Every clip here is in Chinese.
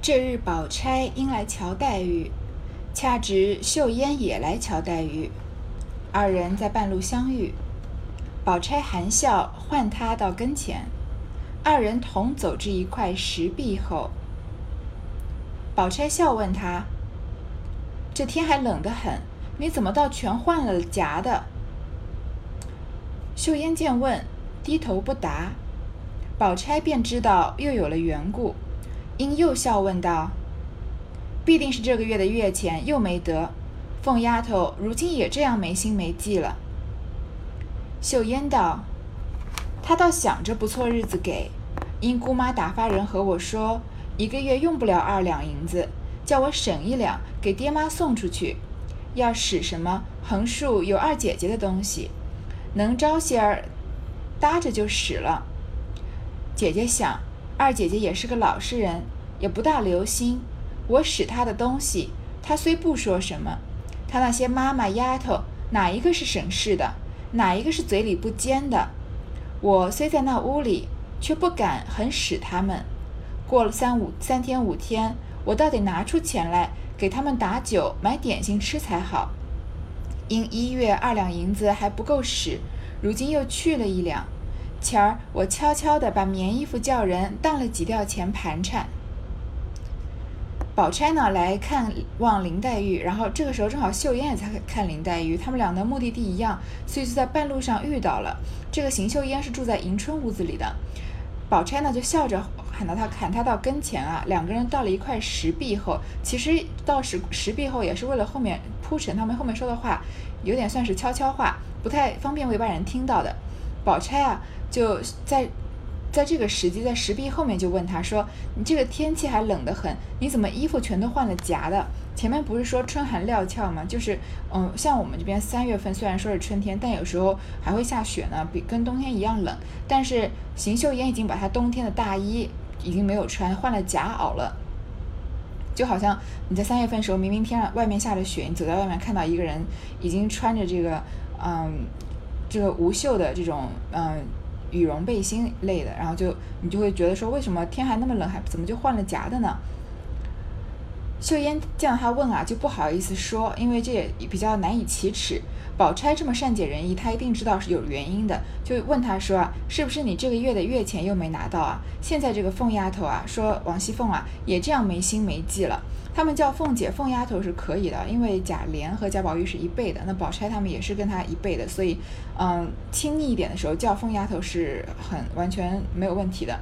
这日，宝钗因来瞧黛玉，恰值秀烟也来瞧黛玉，二人在半路相遇。宝钗含笑唤他到跟前，二人同走至一块石壁后。宝钗笑问他：“这天还冷得很，你怎么倒全换了夹的？”秀烟见问，低头不答。宝钗便知道又有了缘故。因又笑问道：“必定是这个月的月钱又没得，凤丫头如今也这样没心没计了。”秀烟道：“她倒想着不错日子给，因姑妈打发人和我说，一个月用不了二两银子，叫我省一两给爹妈送出去，要使什么横竖有二姐姐的东西，能招些儿搭着就使了。姐姐想。”二姐姐也是个老实人，也不大留心。我使她的东西，她虽不说什么，她那些妈妈丫头哪一个是省事的，哪一个是嘴里不尖的？我虽在那屋里，却不敢很使他们。过了三五三天五天，我倒得拿出钱来给他们打酒买点心吃才好。因一月二两银子还不够使，如今又去了一两。前儿我悄悄地把棉衣服叫人当了几吊钱盘缠。宝钗呢来看望林黛玉，然后这个时候正好秀烟也在看林黛玉，他们俩的目的地一样，所以就在半路上遇到了。这个邢秀烟是住在迎春屋子里的，宝钗呢就笑着喊到他，喊他到跟前啊。两个人到了一块石壁后，其实到石石壁后也是为了后面铺陈，他们后面说的话有点算是悄悄话，不太方便为外人听到的。宝钗啊。就在，在这个时机，在石壁后面就问他说：“你这个天气还冷得很，你怎么衣服全都换了夹的？前面不是说春寒料峭吗？就是，嗯，像我们这边三月份虽然说是春天，但有时候还会下雪呢，比跟冬天一样冷。但是邢岫烟已经把她冬天的大衣已经没有穿，换了夹袄了。就好像你在三月份时候，明明天外面下着雪，你走在外面看到一个人已经穿着这个，嗯，这个无袖的这种，嗯。”羽绒背心类的，然后就你就会觉得说，为什么天还那么冷，还怎么就换了夹的呢？秀烟见到他问啊，就不好意思说，因为这也比较难以启齿。宝钗这么善解人意，她一定知道是有原因的，就问他说啊，是不是你这个月的月钱又没拿到啊？现在这个凤丫头啊，说王熙凤啊，也这样没心没计了。他们叫凤姐、凤丫头是可以的，因为贾琏和贾宝玉是一辈的，那宝钗他们也是跟她一辈的，所以，嗯，亲昵一点的时候叫凤丫头是很完全没有问题的。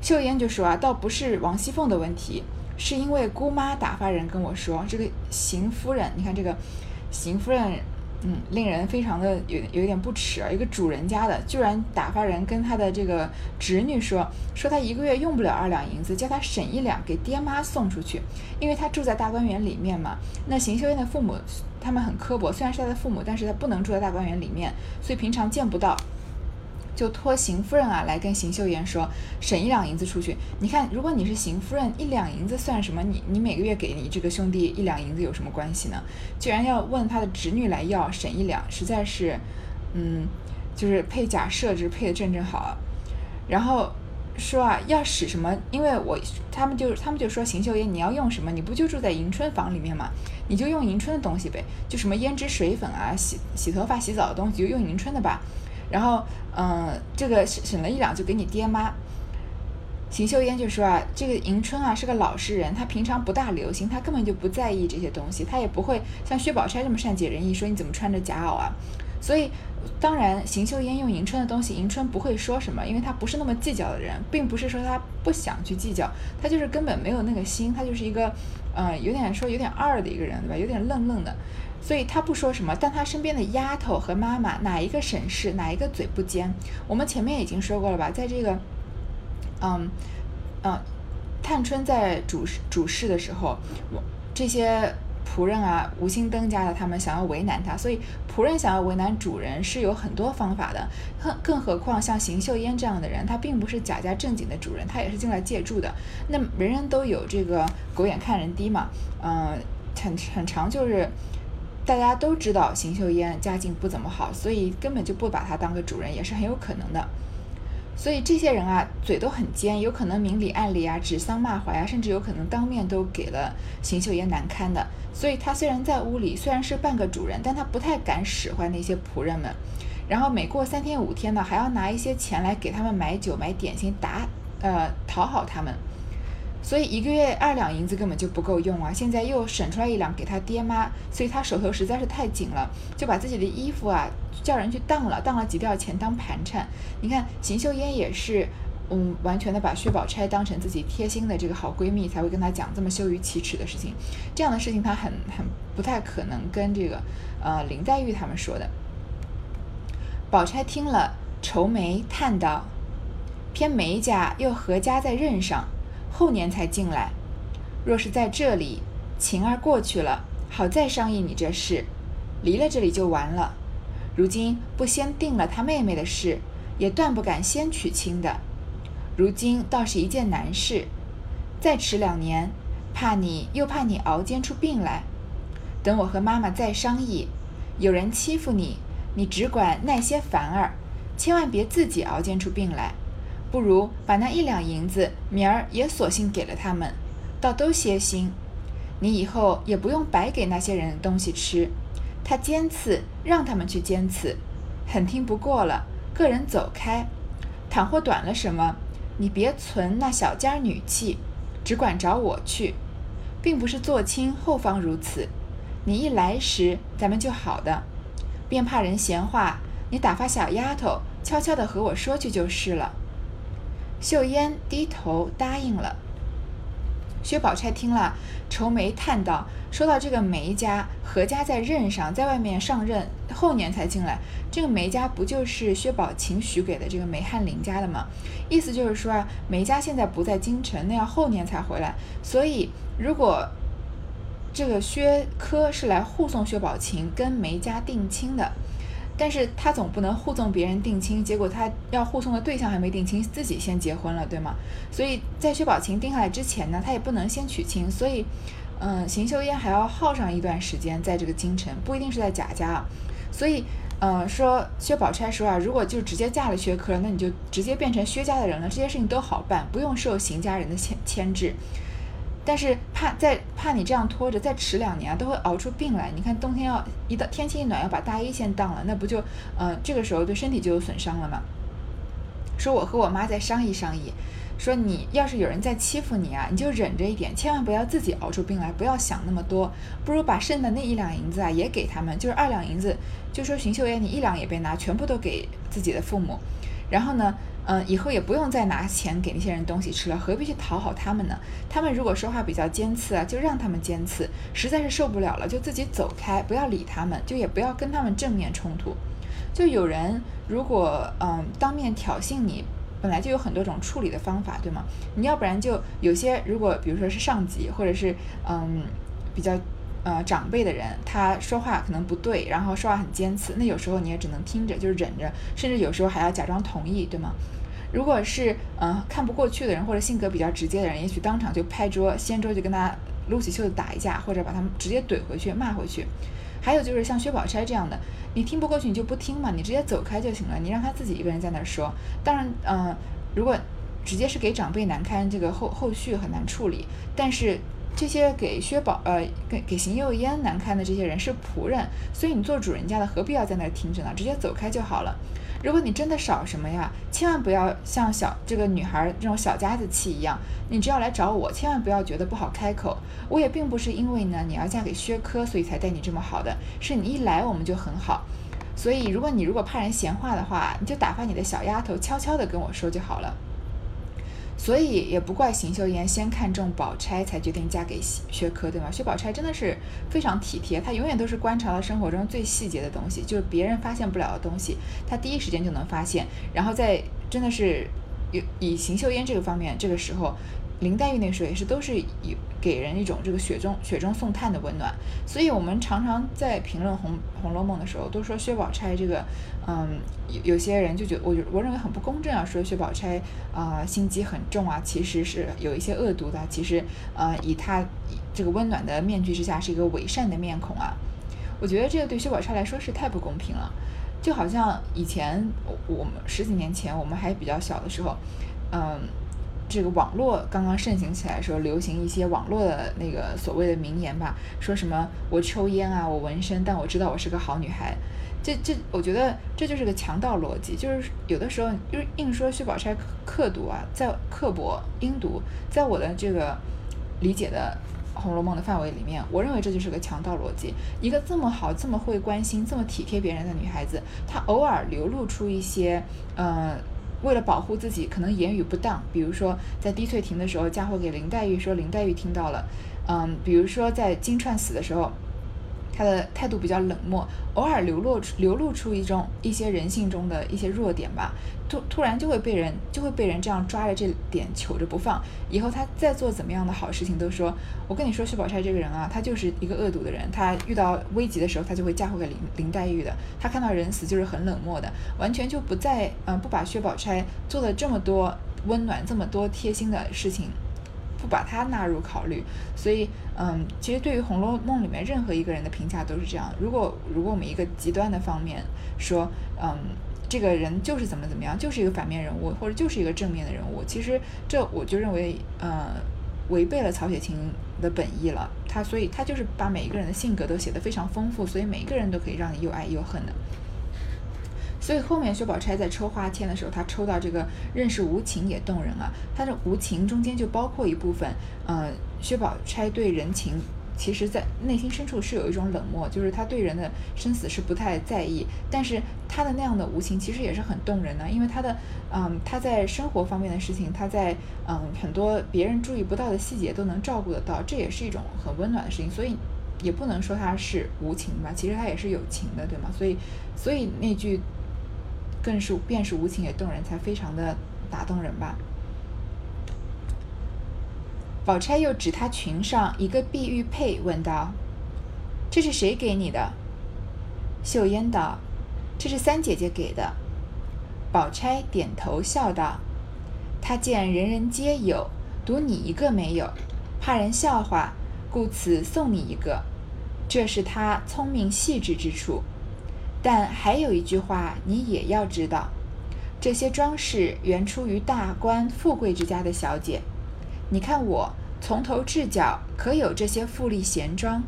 秀烟就说啊，倒不是王熙凤的问题，是因为姑妈打发人跟我说，这个邢夫人，你看这个邢夫人。嗯，令人非常的有有一点不耻啊！一个主人家的，居然打发人跟他的这个侄女说，说他一个月用不了二两银子，叫他省一两给爹妈送出去，因为他住在大观园里面嘛。那邢岫烟的父母他们很刻薄，虽然是他的父母，但是他不能住在大观园里面，所以平常见不到。就托邢夫人啊来跟邢岫烟说，省一两银子出去。你看，如果你是邢夫人，一两银子算什么？你你每个月给你这个兄弟一两银子有什么关系呢？居然要问他的侄女来要省一两，实在是，嗯，就是配假设置配的正正好。然后说啊，要使什么？因为我他们就他们就说邢岫烟，你要用什么？你不就住在迎春房里面吗？你就用迎春的东西呗，就什么胭脂水粉啊，洗洗头发、洗澡的东西就用迎春的吧。然后，嗯，这个省了一两就给你爹妈。邢岫烟就说啊，这个迎春啊是个老实人，她平常不大留心，她根本就不在意这些东西，她也不会像薛宝钗这么善解人意，说你怎么穿着夹袄啊。所以，当然邢岫烟用迎春的东西，迎春不会说什么，因为她不是那么计较的人，并不是说她不想去计较，她就是根本没有那个心，她就是一个，嗯，有点说有点二的一个人，对吧？有点愣愣的。所以他不说什么，但他身边的丫头和妈妈哪一个省事，哪一个嘴不尖？我们前面已经说过了吧，在这个，嗯，嗯，探春在主主事的时候，我这些仆人啊，吴心登家的，他们想要为难他，所以仆人想要为难主人是有很多方法的。更更何况像邢岫烟这样的人，他并不是贾家正经的主人，他也是进来借住的。那人人都有这个狗眼看人低嘛，嗯，很很长就是。大家都知道邢岫烟家境不怎么好，所以根本就不把她当个主人，也是很有可能的。所以这些人啊，嘴都很尖，有可能明里暗里啊，指桑骂槐啊，甚至有可能当面都给了邢岫烟难堪的。所以他虽然在屋里虽然是半个主人，但他不太敢使唤那些仆人们。然后每过三天五天呢，还要拿一些钱来给他们买酒买点心，打呃讨好他们。所以一个月二两银子根本就不够用啊！现在又省出来一两给他爹妈，所以他手头实在是太紧了，就把自己的衣服啊叫人去当了，当了几吊钱当盘缠。你看邢岫烟也是，嗯，完全的把薛宝钗当成自己贴心的这个好闺蜜，才会跟她讲这么羞于启齿的事情。这样的事情她很很不太可能跟这个呃林黛玉他们说的。宝钗听了，愁眉叹道：“偏梅家又何家在任上？”后年才进来，若是在这里，晴儿过去了，好再商议你这事；离了这里就完了。如今不先定了他妹妹的事，也断不敢先娶亲的。如今倒是一件难事，再迟两年，怕你又怕你熬煎出病来。等我和妈妈再商议，有人欺负你，你只管耐些烦儿，千万别自己熬煎出病来。不如把那一两银子明儿也索性给了他们，倒都歇心。你以后也不用白给那些人东西吃。他尖刺，让他们去尖刺，很听不过了，个人走开。倘或短了什么，你别存那小家女气，只管找我去，并不是做亲后方如此。你一来时，咱们就好的，便怕人闲话，你打发小丫头悄悄的和我说去就是了。秀烟低头答应了。薛宝钗听了，愁眉叹道：“说到这个梅家，何家在任上，在外面上任，后年才进来。这个梅家不就是薛宝琴许给的这个梅翰林家的吗？意思就是说啊，梅家现在不在京城，那要后年才回来。所以，如果这个薛科是来护送薛宝琴跟梅家定亲的。”但是他总不能护送别人定亲，结果他要护送的对象还没定亲，自己先结婚了，对吗？所以在薛宝琴定下来之前呢，他也不能先娶亲，所以，嗯，邢岫烟还要耗上一段时间在这个京城，不一定是在贾家啊，所以，嗯，说薛宝钗说啊，如果就直接嫁了薛科，那你就直接变成薛家的人了，这些事情都好办，不用受邢家人的牵牵制。但是怕再怕你这样拖着，再迟两年啊，都会熬出病来。你看冬天要一到天气一暖，要把大衣先当了，那不就嗯这个时候对身体就有损伤了吗？说我和我妈再商议商议，说你要是有人在欺负你啊，你就忍着一点，千万不要自己熬出病来，不要想那么多，不如把剩的那一两银子啊也给他们，就是二两银子，就说邢秀烟你一两也别拿，全部都给自己的父母，然后呢。嗯，以后也不用再拿钱给那些人东西吃了，何必去讨好他们呢？他们如果说话比较尖刺啊，就让他们尖刺；实在是受不了了，就自己走开，不要理他们，就也不要跟他们正面冲突。就有人如果嗯当面挑衅你，本来就有很多种处理的方法，对吗？你要不然就有些如果比如说是上级或者是嗯比较。呃，长辈的人他说话可能不对，然后说话很尖刺，那有时候你也只能听着，就是忍着，甚至有时候还要假装同意，对吗？如果是嗯看不过去的人，或者性格比较直接的人，也许当场就拍桌掀桌就跟他撸起袖子打一架，或者把他们直接怼回去骂回去。还有就是像薛宝钗这样的，你听不过去你就不听嘛，你直接走开就行了，你让他自己一个人在那儿说。当然，嗯，如果直接是给长辈难堪，这个后后续很难处理，但是。这些给薛宝呃给给邢岫烟难堪的这些人是仆人，所以你做主人家的何必要在那儿听着呢？直接走开就好了。如果你真的少什么呀，千万不要像小这个女孩这种小家子气一样，你只要来找我，千万不要觉得不好开口。我也并不是因为呢你要嫁给薛科，所以才对你这么好的，是你一来我们就很好。所以如果你如果怕人闲话的话，你就打发你的小丫头悄悄的跟我说就好了。所以也不怪邢岫烟先看中宝钗，才决定嫁给薛科，对吗？薛宝钗真的是非常体贴，她永远都是观察了生活中最细节的东西，就是别人发现不了的东西，她第一时间就能发现。然后在真的是有以邢岫烟这个方面，这个时候。林黛玉那时候也是都是有给人一种这个雪中雪中送炭的温暖，所以我们常常在评论《红红楼梦》的时候，都说薛宝钗这个，嗯，有有些人就觉得我我认为很不公正啊，说薛宝钗啊心机很重啊，其实是有一些恶毒的，其实呃以她这个温暖的面具之下是一个伪善的面孔啊，我觉得这个对薛宝钗来说是太不公平了。就好像以前我我们十几年前我们还比较小的时候，嗯，这个网络刚刚盛行起来的时候，流行一些网络的那个所谓的名言吧，说什么我抽烟啊，我纹身，但我知道我是个好女孩。这这，我觉得这就是个强盗逻辑，就是有的时候就是硬说薛宝钗刻毒啊，在刻薄阴毒，在我的这个理解的《红楼梦》的范围里面，我认为这就是个强盗逻辑。一个这么好、这么会关心、这么体贴别人的女孩子，她偶尔流露出一些，呃，为了保护自己，可能言语不当，比如说在滴翠亭的时候，嫁祸给林黛玉，说林黛玉听到了，嗯，比如说在金钏死的时候。他的态度比较冷漠，偶尔流露出流露出一种一些人性中的一些弱点吧，突突然就会被人就会被人这样抓着这点求着不放。以后他再做怎么样的好事情，都说我跟你说，薛宝钗这个人啊，他就是一个恶毒的人。他遇到危急的时候，他就会嫁祸给林林黛玉的。他看到人死就是很冷漠的，完全就不再嗯不把薛宝钗做了这么多温暖、这么多贴心的事情。不把它纳入考虑，所以，嗯，其实对于《红楼梦》里面任何一个人的评价都是这样。如果如果我们一个极端的方面说，嗯，这个人就是怎么怎么样，就是一个反面人物，或者就是一个正面的人物，其实这我就认为，呃，违背了曹雪芹的本意了。他所以他就是把每一个人的性格都写得非常丰富，所以每一个人都可以让你又爱又恨的。所以后面薛宝钗在抽花签的时候，她抽到这个认识无情也动人啊。她的无情中间就包括一部分，呃，薛宝钗对人情，其实在内心深处是有一种冷漠，就是她对人的生死是不太在意。但是她的那样的无情其实也是很动人的，因为她的，嗯，她在生活方面的事情，她在嗯很多别人注意不到的细节都能照顾得到，这也是一种很温暖的事情。所以也不能说她是无情吧，其实她也是有情的，对吗？所以，所以那句。更是便是无情也动人，才非常的打动人吧。宝钗又指她裙上一个碧玉佩，问道：“这是谁给你的？”秀烟道：“这是三姐姐给的。”宝钗点头笑道：“她见人人皆有，独你一个没有，怕人笑话，故此送你一个。这是她聪明细致之处。”但还有一句话，你也要知道：这些装饰原出于大官富贵之家的小姐。你看我从头至脚可有这些富丽闲装？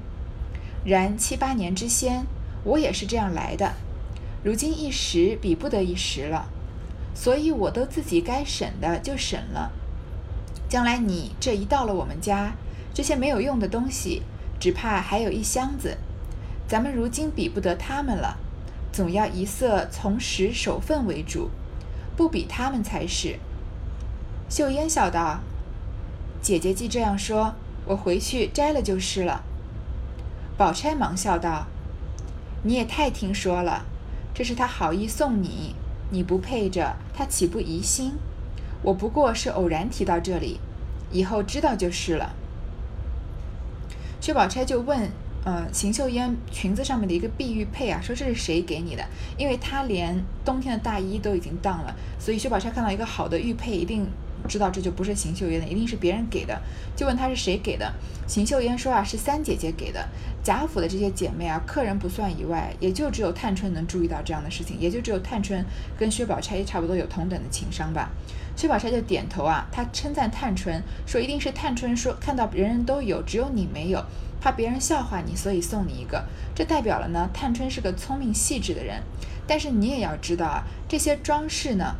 然七八年之先，我也是这样来的。如今一时比不得一时了，所以我都自己该省的就省了。将来你这一到了我们家，这些没有用的东西，只怕还有一箱子。咱们如今比不得他们了。总要一色从实守份为主，不比他们才是。秀烟笑道：“姐姐既这样说，我回去摘了就是了。”宝钗忙笑道：“你也太听说了，这是他好意送你，你不配着，他岂不疑心？我不过是偶然提到这里，以后知道就是了。”薛宝钗就问。呃，邢岫烟裙子上面的一个碧玉佩啊，说这是谁给你的？因为她连冬天的大衣都已经当了，所以薛宝钗看到一个好的玉佩，一定知道这就不是邢岫烟的，一定是别人给的，就问她是谁给的。邢岫烟说啊，是三姐姐给的。贾府的这些姐妹啊，客人不算以外，也就只有探春能注意到这样的事情，也就只有探春跟薛宝钗差不多有同等的情商吧。薛宝钗就点头啊，她称赞探春说，一定是探春说看到人人都有，只有你没有。怕别人笑话你，所以送你一个。这代表了呢，探春是个聪明细致的人。但是你也要知道啊，这些装饰呢，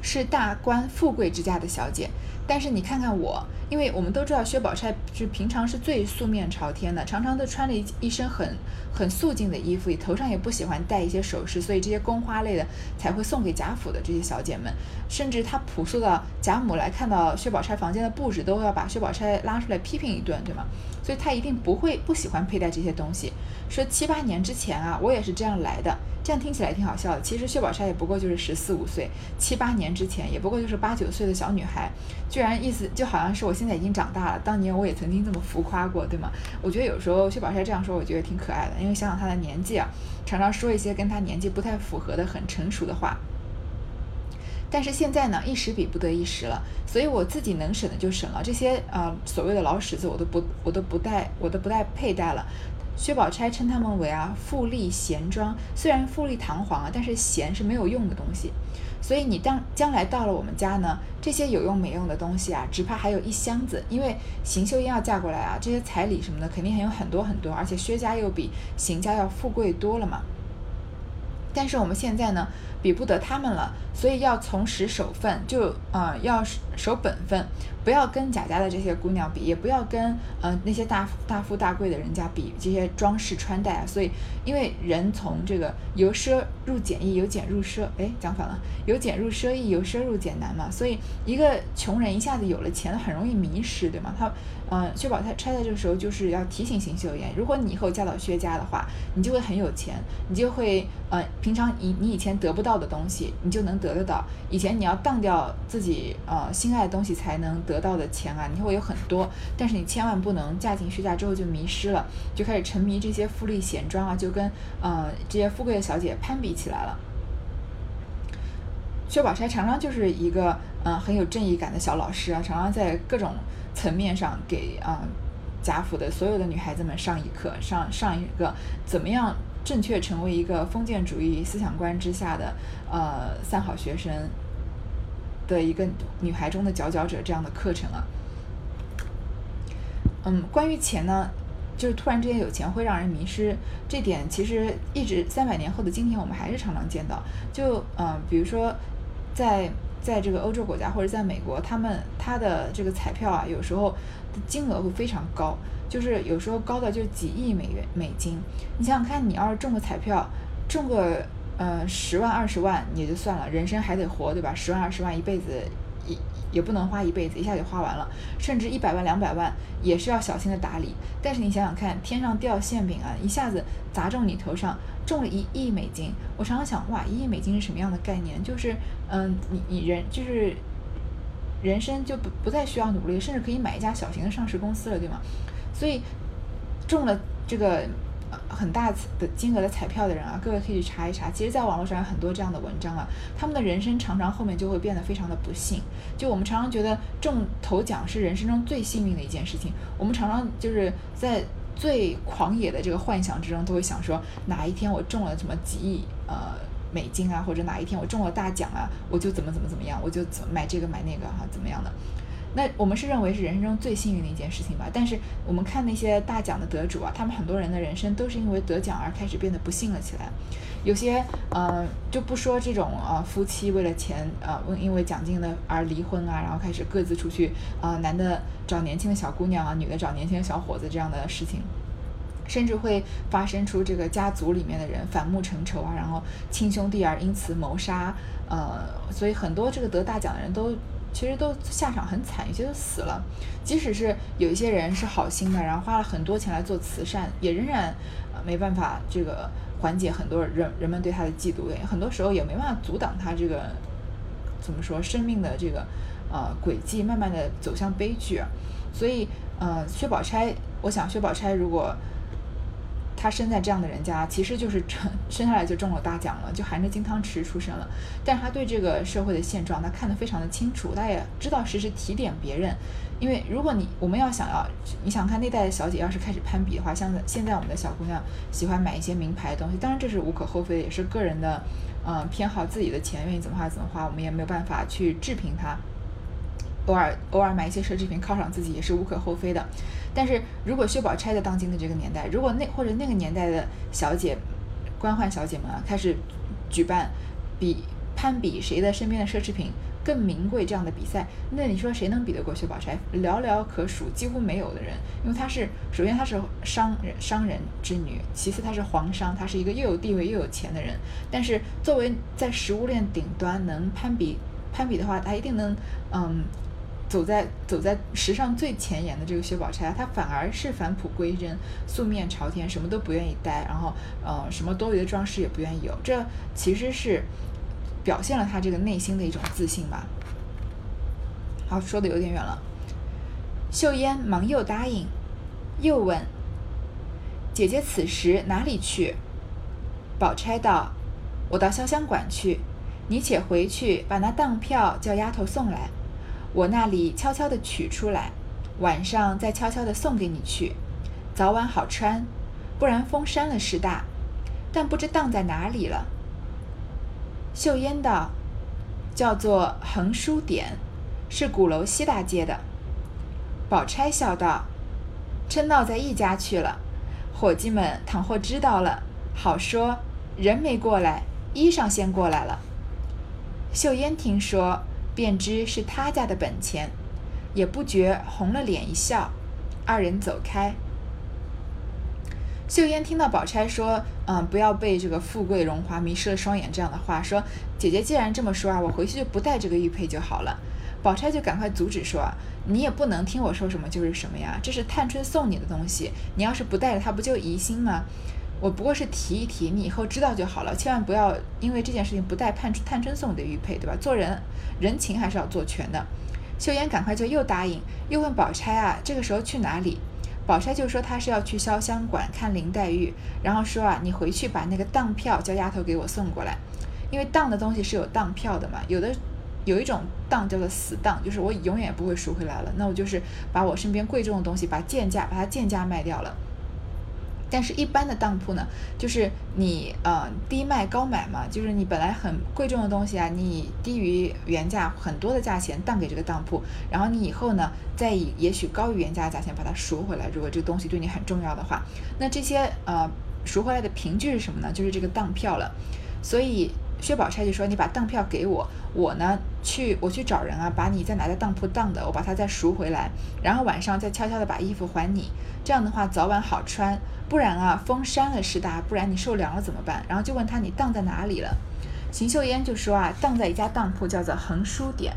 是大官富贵之家的小姐。但是你看看我。因为我们都知道薛宝钗是平常是最素面朝天的，常常都穿了一一身很很素净的衣服，头上也不喜欢戴一些首饰，所以这些宫花类的才会送给贾府的这些小姐们，甚至她朴素到贾母来看到薛宝钗房间的布置，都要把薛宝钗拉出来批评一顿，对吗？所以她一定不会不喜欢佩戴这些东西。说七八年之前啊，我也是这样来的。这样听起来挺好笑的。其实薛宝钗也不过就是十四五岁，七八年之前也不过就是八九岁的小女孩，居然意思就好像是我现在已经长大了。当年我也曾经这么浮夸过，对吗？我觉得有时候薛宝钗这样说，我觉得挺可爱的，因为想想她的年纪啊，常常说一些跟她年纪不太符合的很成熟的话。但是现在呢，一时比不得一时了，所以我自己能省的就省了，这些呃所谓的老史子我都不我都不带我都不带佩戴了。薛宝钗称他们为啊富丽闲装，虽然富丽堂皇啊，但是闲是没有用的东西。所以你当将来到了我们家呢，这些有用没用的东西啊，只怕还有一箱子。因为邢秀英要嫁过来啊，这些彩礼什么的肯定还有很多很多，而且薛家又比邢家要富贵多了嘛。但是我们现在呢，比不得他们了，所以要从实守分，就啊要守本分，不要跟贾家的这些姑娘比，也不要跟嗯那些大大富大贵的人家比这些装饰穿戴啊。所以，因为人从这个由奢入俭易，由俭入奢，哎，讲反了，由俭入奢易，由奢入俭难嘛。所以，一个穷人一下子有了钱，很容易迷失，对吗？他。嗯，薛宝钗钗在这个时候就是要提醒邢岫烟，如果你以后嫁到薛家的话，你就会很有钱，你就会，呃，平常以你以前得不到的东西，你就能得得到。以前你要当掉自己呃心爱的东西才能得到的钱啊，你会有很多，但是你千万不能嫁进薛家之后就迷失了，就开始沉迷这些富丽闲装啊，就跟呃这些富贵的小姐攀比起来了。薛宝钗常常就是一个嗯很有正义感的小老师啊，常常在各种。层面上给啊贾府的所有的女孩子们上一课，上上一个怎么样正确成为一个封建主义思想观之下的呃三好学生的一个女孩中的佼佼者这样的课程啊。嗯，关于钱呢，就是突然之间有钱会让人迷失，这点其实一直三百年后的今天我们还是常常见到。就嗯，比如说在。在这个欧洲国家或者在美国，他们他的这个彩票啊，有时候金额会非常高，就是有时候高的就几亿美元美金。你想想看，你要是中个彩票，中个呃十万二十万也就算了，人生还得活，对吧？十万二十万一辈子也不能花一辈子，一下就花完了。甚至一百万两百万也是要小心的打理。但是你想想看，天上掉馅饼啊，一下子砸中你头上。中了一亿美金，我常常想，哇，一亿美金是什么样的概念？就是，嗯，你你人就是人生就不不再需要努力，甚至可以买一家小型的上市公司了，对吗？所以中了这个很大的金额的彩票的人啊，各位可以去查一查。其实，在网络上有很多这样的文章啊，他们的人生常常后面就会变得非常的不幸。就我们常常觉得中头奖是人生中最幸运的一件事情，我们常常就是在。最狂野的这个幻想之中，都会想说哪一天我中了什么几亿呃美金啊，或者哪一天我中了大奖啊，我就怎么怎么怎么样，我就怎买这个买那个哈，怎么样的？那我们是认为是人生中最幸运的一件事情吧？但是我们看那些大奖的得主啊，他们很多人的人生都是因为得奖而开始变得不幸了起来。有些呃就不说这种呃夫妻为了钱呃因为奖金的而离婚啊，然后开始各自出去啊，男的找年轻的小姑娘啊，女的找年轻的小伙子这样的事情，甚至会发生出这个家族里面的人反目成仇啊，然后亲兄弟而因此谋杀，呃，所以很多这个得大奖的人都其实都下场很惨，有些都死了。即使是有一些人是好心的，然后花了很多钱来做慈善，也仍然没办法这个。缓解很多人人们对他的嫉妒，很多时候也没办法阻挡他这个怎么说生命的这个呃轨迹，慢慢的走向悲剧。所以，呃，薛宝钗，我想薛宝钗如果。他生在这样的人家，其实就是 生下来就中了大奖了，就含着金汤匙出生了。但是他对这个社会的现状，他看得非常的清楚，他也知道时时提点别人。因为如果你我们要想要，你想看那代的小姐要是开始攀比的话，像现在我们的小姑娘喜欢买一些名牌的东西，当然这是无可厚非的，也是个人的，嗯，偏好自己的钱愿意怎么花怎么花，我们也没有办法去置评她。偶尔偶尔买一些奢侈品犒赏自己也是无可厚非的，但是如果薛宝钗在当今的这个年代，如果那或者那个年代的小姐官宦小姐们啊开始举办比攀比谁的身边的奢侈品更名贵这样的比赛，那你说谁能比得过薛宝钗？寥寥可数，几乎没有的人，因为她是首先她是商人商人之女，其次她是皇商，她是一个又有地位又有钱的人，但是作为在食物链顶端能攀比攀比的话，她一定能嗯。走在走在时尚最前沿的这个薛宝钗，她反而是返璞归真，素面朝天，什么都不愿意戴，然后呃什么多余的装饰也不愿意有，这其实是表现了她这个内心的一种自信吧。好，说的有点远了。秀烟忙又答应，又问：“姐姐此时哪里去？”宝钗道：“我到潇湘馆去，你且回去把那当票叫丫头送来。”我那里悄悄地取出来，晚上再悄悄地送给你去，早晚好穿。不然风扇了事大。但不知当在哪里了。秀烟道：“叫做横书典，是鼓楼西大街的。”宝钗笑道：“真闹在一家去了。伙计们倘或知道了，好说人没过来，衣裳先过来了。”秀烟听说，便知是他家的本钱，也不觉红了脸一笑。二人走开。秀烟听到宝钗说：“嗯，不要被这个富贵荣华迷失了双眼。”这样的话，说：“姐姐既然这么说啊，我回去就不带这个玉佩就好了。”宝钗就赶快阻止说：“你也不能听我说什么就是什么呀，这是探春送你的东西，你要是不带着它，不就疑心吗？我不过是提一提，你以后知道就好了，千万不要因为这件事情不带探探春送你的玉佩，对吧？做人人情还是要做全的。”秀烟赶快就又答应，又问宝钗啊：“这个时候去哪里？”宝钗就说她是要去潇湘馆看林黛玉，然后说啊，你回去把那个当票叫丫头给我送过来，因为当的东西是有当票的嘛，有的有一种当叫做死当，就是我永远不会赎回来了，那我就是把我身边贵重的东西，把贱价把它贱价卖掉了。但是，一般的当铺呢，就是你呃低卖高买嘛，就是你本来很贵重的东西啊，你低于原价很多的价钱当给这个当铺，然后你以后呢再以也许高于原价的价钱把它赎回来。如果这个东西对你很重要的话，那这些呃赎回来的凭据是什么呢？就是这个当票了。所以。薛宝钗就说：“你把当票给我，我呢去我去找人啊，把你在哪家当铺当的，我把它再赎回来，然后晚上再悄悄的把衣服还你。这样的话早晚好穿，不然啊风扇了事大，不然你受凉了怎么办？”然后就问他：“你当在哪里了？”邢岫烟就说：“啊，当在一家当铺，叫做横书典。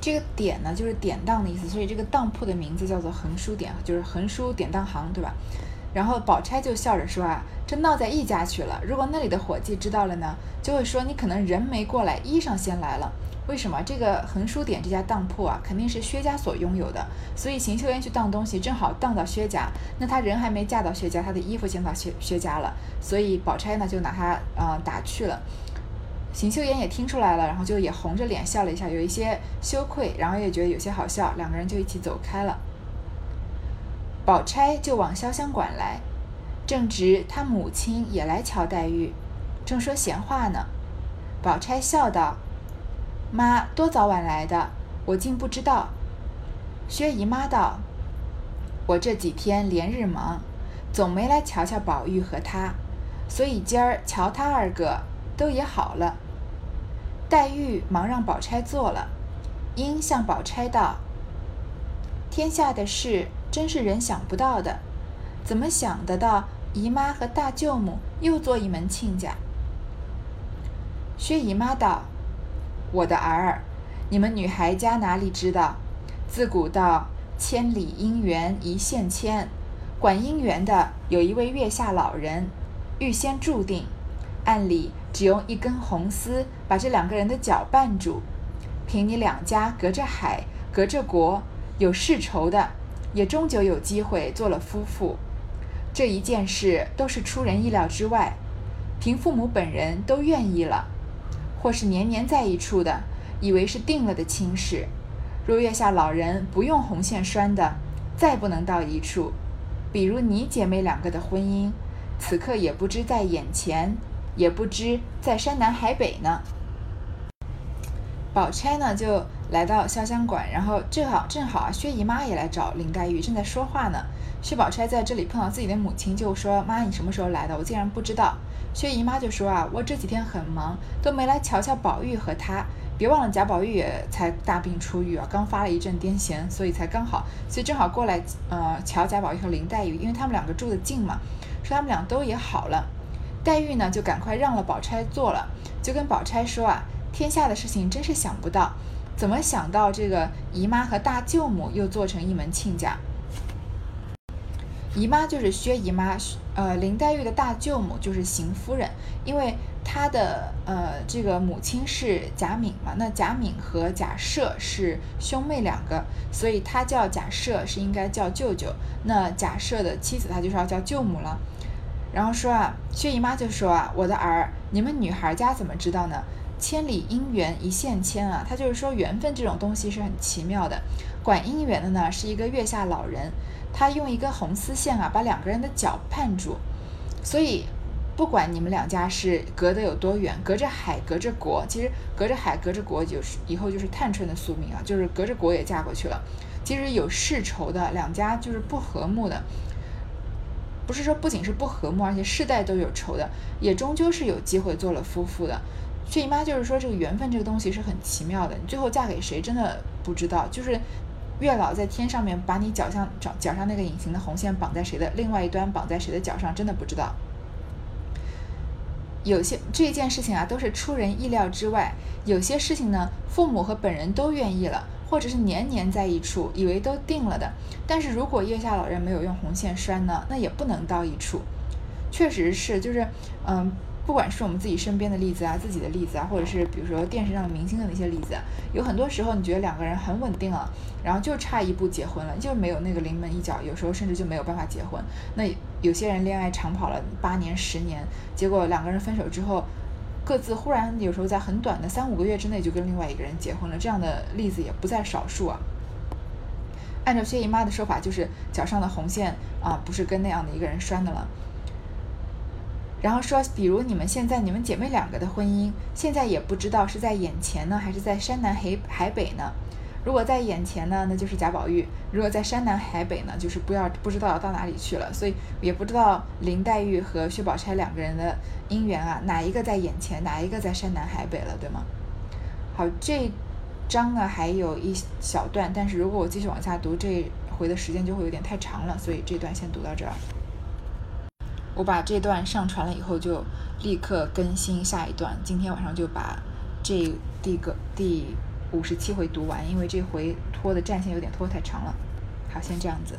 这个典呢就是典当的意思，所以这个当铺的名字叫做横书典，就是横书典当行，对吧？”然后宝钗就笑着说：“啊，这闹在一家去了。如果那里的伙计知道了呢，就会说你可能人没过来，衣裳先来了。为什么？这个横书典这家当铺啊，肯定是薛家所拥有的。所以邢岫烟去当东西，正好当到薛家。那她人还没嫁到薛家，她的衣服先到薛薛家了。所以宝钗呢就拿她呃打趣了。邢岫烟也听出来了，然后就也红着脸笑了一下，有一些羞愧，然后也觉得有些好笑，两个人就一起走开了。”宝钗就往潇湘馆来，正值她母亲也来瞧黛玉，正说闲话呢。宝钗笑道：“妈多早晚来的，我竟不知道。”薛姨妈道：“我这几天连日忙，总没来瞧瞧宝玉和他，所以今儿瞧他二个都也好了。”黛玉忙让宝钗坐了，因向宝钗道：“天下的事。”真是人想不到的，怎么想得到姨妈和大舅母又做一门亲家？薛姨妈道：“我的儿，你们女孩家哪里知道？自古道千里姻缘一线牵，管姻缘的有一位月下老人，预先注定，暗里只用一根红丝把这两个人的脚绊住。凭你两家隔着海，隔着国，有世仇的。”也终究有机会做了夫妇，这一件事都是出人意料之外。凭父母本人都愿意了，或是年年在一处的，以为是定了的亲事。若月下老人不用红线拴的，再不能到一处。比如你姐妹两个的婚姻，此刻也不知在眼前，也不知在山南海北呢。宝钗呢就。来到潇湘馆，然后正好正好啊，薛姨妈也来找林黛玉，正在说话呢。薛宝钗在这里碰到自己的母亲，就说：“妈，你什么时候来的？我竟然不知道。”薛姨妈就说：“啊，我这几天很忙，都没来瞧瞧宝玉和他。别忘了贾宝玉也才大病初愈啊，刚发了一阵癫痫，所以才刚好，所以正好过来呃瞧贾宝玉和林黛玉，因为他们两个住得近嘛，说他们俩都也好了。黛玉呢就赶快让了宝钗坐了，就跟宝钗说啊，天下的事情真是想不到。”怎么想到这个姨妈和大舅母又做成一门亲家？姨妈就是薛姨妈，呃，林黛玉的大舅母就是邢夫人，因为她的呃这个母亲是贾敏嘛，那贾敏和贾赦是兄妹两个，所以她叫贾赦是应该叫舅舅，那贾赦的妻子她就是要叫舅母了。然后说啊，薛姨妈就说啊，我的儿，你们女孩家怎么知道呢？千里姻缘一线牵啊，他就是说缘分这种东西是很奇妙的。管姻缘的呢是一个月下老人，他用一根红丝线啊把两个人的脚绊住，所以不管你们两家是隔得有多远，隔着海隔着国，其实隔着海隔着国就是以后就是探春的宿命啊，就是隔着国也嫁过去了。其实有世仇的两家就是不和睦的，不是说不仅是不和睦，而且世代都有仇的，也终究是有机会做了夫妇的。薛姨妈就是说，这个缘分这个东西是很奇妙的，你最后嫁给谁真的不知道。就是月老在天上面把你脚上脚脚上那个隐形的红线绑在谁的另外一端，绑在谁的脚上，真的不知道。有些这件事情啊，都是出人意料之外。有些事情呢，父母和本人都愿意了，或者是年年在一处，以为都定了的。但是如果月下老人没有用红线拴呢，那也不能到一处。确实是，就是嗯。不管是我们自己身边的例子啊，自己的例子啊，或者是比如说电视上的明星的那些例子，有很多时候你觉得两个人很稳定了，然后就差一步结婚了，就没有那个临门一脚，有时候甚至就没有办法结婚。那有些人恋爱长跑了八年、十年，结果两个人分手之后，各自忽然有时候在很短的三五个月之内就跟另外一个人结婚了，这样的例子也不在少数啊。按照薛姨妈的说法，就是脚上的红线啊，不是跟那样的一个人拴的了。然后说，比如你们现在你们姐妹两个的婚姻，现在也不知道是在眼前呢，还是在山南海海北呢？如果在眼前呢，那就是贾宝玉；如果在山南海北呢，就是不要不知道到哪里去了。所以也不知道林黛玉和薛宝钗两个人的姻缘啊，哪一个在眼前，哪一个在山南海北了，对吗？好，这章呢还有一小段，但是如果我继续往下读，这回的时间就会有点太长了，所以这段先读到这儿。我把这段上传了以后，就立刻更新下一段。今天晚上就把这第个第五十七回读完，因为这回拖的战线有点拖太长了。好，先这样子。